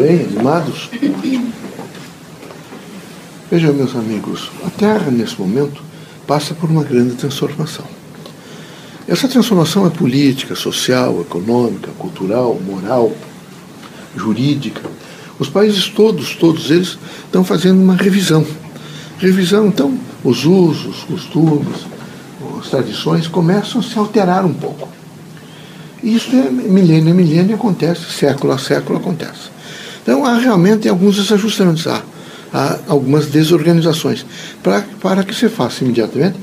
bem, animados? Vejam, meus amigos, a Terra, nesse momento, passa por uma grande transformação. Essa transformação é política, social, econômica, cultural, moral, jurídica. Os países todos, todos eles, estão fazendo uma revisão. Revisão, então, os usos, os costumes, as tradições começam a se alterar um pouco. Isso é milênio a milênio acontece, século a século acontece. Então há realmente alguns desajustamentos, há, há algumas desorganizações, para, para que se faça imediatamente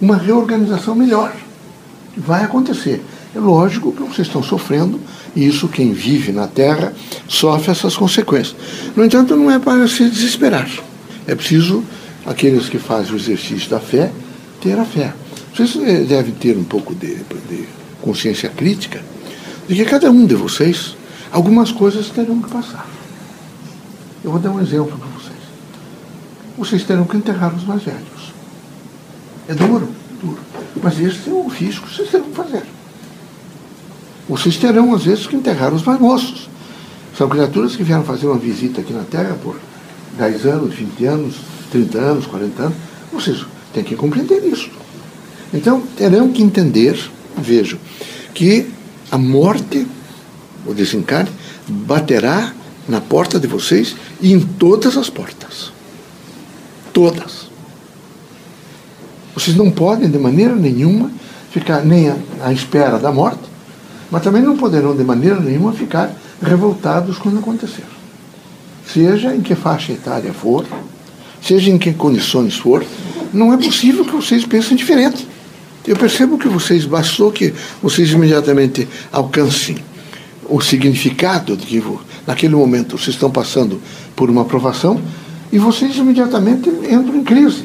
uma reorganização melhor. Vai acontecer. É lógico que vocês estão sofrendo, e isso quem vive na Terra sofre essas consequências. No entanto, não é para se desesperar. É preciso, aqueles que fazem o exercício da fé, ter a fé. Vocês eh, devem ter um pouco de, de consciência crítica de que cada um de vocês, algumas coisas terão que passar. Eu vou dar um exemplo para vocês. Vocês terão que enterrar os mais velhos. É duro, duro. Mas esse é o ofício que vocês terão que fazer. Vocês terão, às vezes, que enterrar os mais moços. São criaturas que vieram fazer uma visita aqui na Terra por 10 anos, 20 anos, 30 anos, 40 anos. Vocês têm que compreender isso. Então, terão que entender, vejam, que a morte, o desencarne, baterá na porta de vocês em todas as portas. Todas. Vocês não podem, de maneira nenhuma, ficar nem à espera da morte, mas também não poderão, de maneira nenhuma, ficar revoltados quando acontecer. Seja em que faixa etária for, seja em que condições for, não é possível que vocês pensem diferente. Eu percebo que vocês, bastou que vocês imediatamente alcancem o significado de que naquele momento vocês estão passando por uma aprovação e vocês imediatamente entram em crise.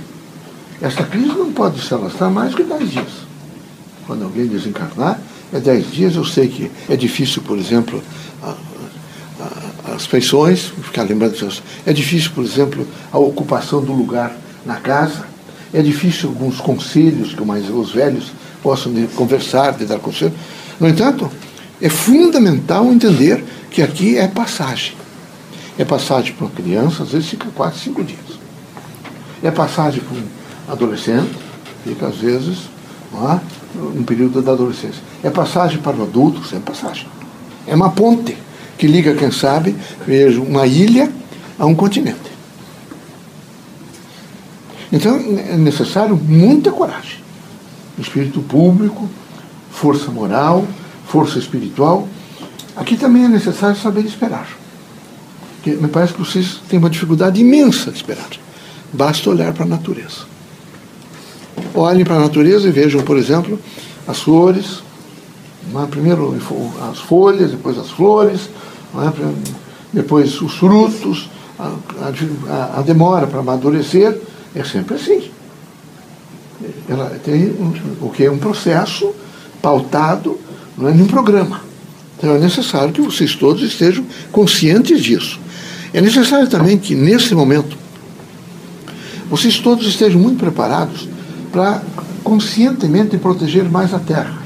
Essa crise não pode se alastrar mais que 10 dias. Quando alguém desencarnar, é 10 dias. Eu sei que é difícil, por exemplo, a, a, as feições, ficar lembrando disso. É difícil, por exemplo, a ocupação do lugar na casa é difícil alguns conselhos que mais os velhos possam de conversar, de dar conselho. No entanto, é fundamental entender que aqui é passagem. É passagem para criança, às vezes fica quatro, cinco dias. É passagem para um adolescente, fica às vezes é? um período da adolescência. É passagem para o adulto, é passagem. É uma ponte que liga, quem sabe, veja, uma ilha a um continente. Então é necessário muita coragem. Espírito público, força moral, força espiritual. Aqui também é necessário saber esperar. Porque me parece que vocês têm uma dificuldade imensa de esperar. Basta olhar para a natureza. Olhem para a natureza e vejam, por exemplo, as flores, é? primeiro as folhas, depois as flores, é? depois os frutos, a, a, a demora para amadurecer é sempre assim. Ela tem um, o que é um processo pautado não é, num programa. Então é necessário que vocês todos estejam conscientes disso. É necessário também que, nesse momento, vocês todos estejam muito preparados para conscientemente proteger mais a terra.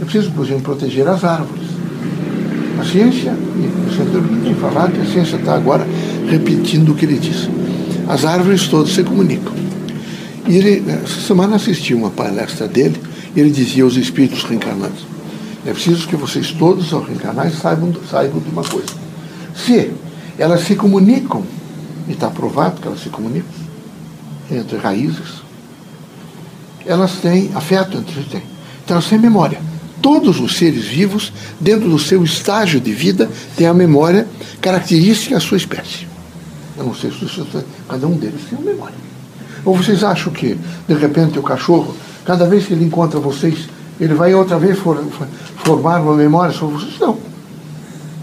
É preciso, exemplo, proteger as árvores. A ciência, e o senhor tem falar que a ciência está agora repetindo o que ele disse as árvores todas se comunicam. E ele, essa semana assisti uma palestra dele, e ele dizia aos espíritos reencarnados, é preciso que vocês todos, ao reencarnar, saibam, saibam de uma coisa. Se elas se comunicam, e está provado que elas se comunicam, entre raízes, elas têm afeto entre si. Então elas têm memória. Todos os seres vivos, dentro do seu estágio de vida, têm a memória característica da sua espécie. Eu não sei se cada um deles tem uma memória. Ou vocês acham que, de repente, o cachorro, cada vez que ele encontra vocês, ele vai outra vez for, formar uma memória sobre vocês? Não.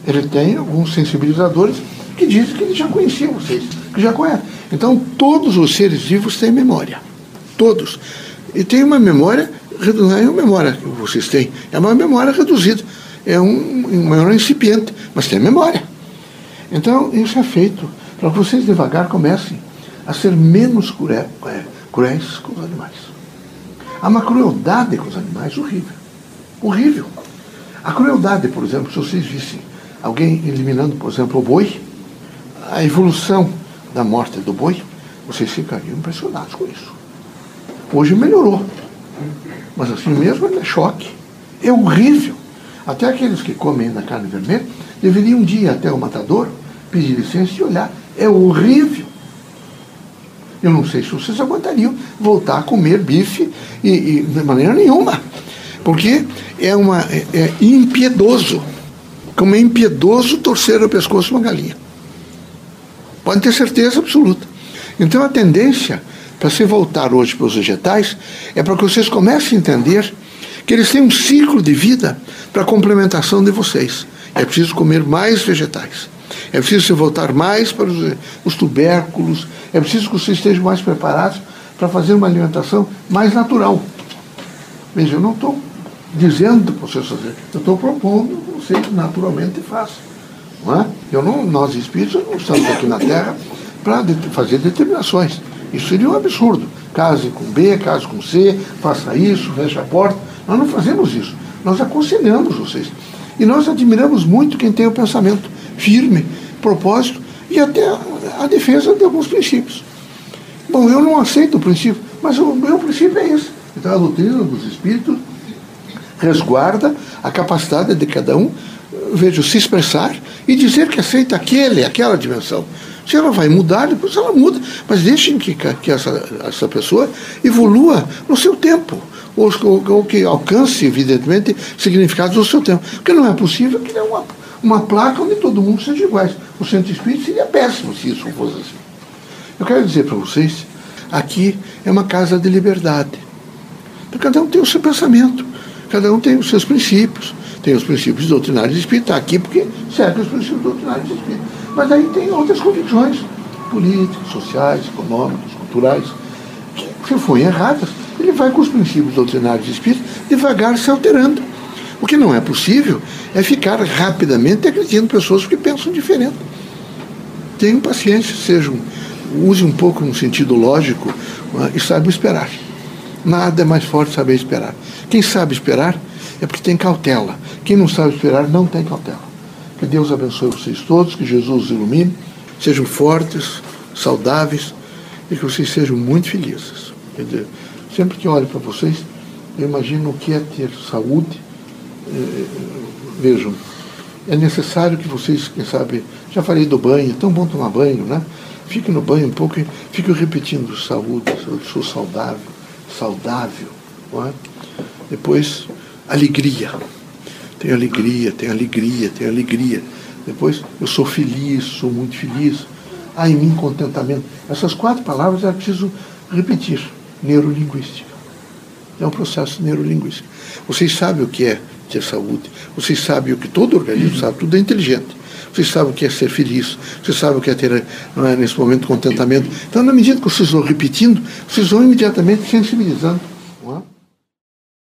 Ele tem alguns sensibilizadores que dizem que ele já conhecia vocês, que já conhece. Então, todos os seres vivos têm memória. Todos. E tem uma memória, não é uma memória que vocês têm, é uma memória reduzida. É um, uma incipiente, mas tem memória. Então, isso é feito para que vocês devagar comecem a ser menos cruéis, cruéis com os animais. Há uma crueldade com os animais horrível. Horrível. A crueldade, por exemplo, se vocês vissem alguém eliminando, por exemplo, o boi, a evolução da morte do boi, vocês ficariam impressionados com isso. Hoje melhorou. Mas assim mesmo é choque. É horrível. Até aqueles que comem na carne vermelha deveriam um dia até o matador, pedir licença e olhar. É horrível. Eu não sei se vocês aguentariam voltar a comer bife e, e de maneira nenhuma. Porque é, uma, é, é impiedoso. Como é impiedoso torcer o pescoço de uma galinha. Pode ter certeza absoluta. Então a tendência para se voltar hoje para os vegetais é para que vocês comecem a entender que eles têm um ciclo de vida para complementação de vocês. É preciso comer mais vegetais. É preciso se voltar mais para os, os tubérculos. É preciso que vocês estejam mais preparados para fazer uma alimentação mais natural. Veja, eu não estou dizendo para vocês fazer, eu estou propondo que vocês naturalmente façam. Não é? Eu não, nós espíritos não estamos aqui na Terra para de, fazer determinações. Isso seria um absurdo. Case com B, case com C, faça isso, feche a porta. Nós não fazemos isso. Nós aconselhamos vocês. E nós admiramos muito quem tem o pensamento firme, propósito e até a, defesa de alguns princípios. Bom, eu não aceito o princípio, mas o meu princípio é esse. Então a doutrina dos espíritos resguarda a capacidade de cada um vejo, se expressar e dizer que aceita aquele, aquela dimensão. Se ela vai mudar, depois ela muda. Mas deixem que, que essa, essa pessoa evolua no seu tempo. Ou, ou, que alcance, evidentemente, significados no seu tempo. Porque não é possível criar uma, uma placa onde todo mundo seja iguais. O centro espírita seria péssimo se isso fosse assim. Eu quero dizer para vocês, aqui é uma casa de liberdade. Cada um tem o seu pensamento, cada um tem os seus princípios tem os princípios doutrinários espíritas, aqui porque serve os princípios doutrinários espíritas. Mas aí tem outras convicções políticas, sociais, econômicas, culturais, que se forem erradas, ele vai com os princípios doutrinários espíritas devagar se alterando. O que não é possível é ficar rapidamente acreditando pessoas que pensam diferente. Tenham paciência, sejam, use um pouco um sentido lógico uh, e saibam esperar. Nada é mais forte saber esperar. Quem sabe esperar é porque tem cautela. Quem não sabe esperar não tem cautela. Que Deus abençoe vocês todos, que Jesus os ilumine, sejam fortes, saudáveis e que vocês sejam muito felizes. Quer dizer, sempre que olho para vocês, eu imagino o que é ter saúde. Eh, vejam, é necessário que vocês, quem sabe, já falei do banho, é tão bom tomar banho, né? Fique no banho um pouco e fique repetindo saúde, eu sou saudável, saudável. É? Depois, alegria. Tenho alegria, tenho alegria, tenho alegria. Depois, eu sou feliz, sou muito feliz. Há em mim contentamento. Essas quatro palavras é preciso repetir. Neurolinguística. É um processo neurolinguístico. Vocês sabem o que é ter saúde. Vocês sabem o que todo organismo sabe, tudo é inteligente. Vocês sabem o que é ser feliz. Vocês sabem o que é ter, é, nesse momento, contentamento. Então, na medida que vocês vão repetindo, vocês vão imediatamente sensibilizando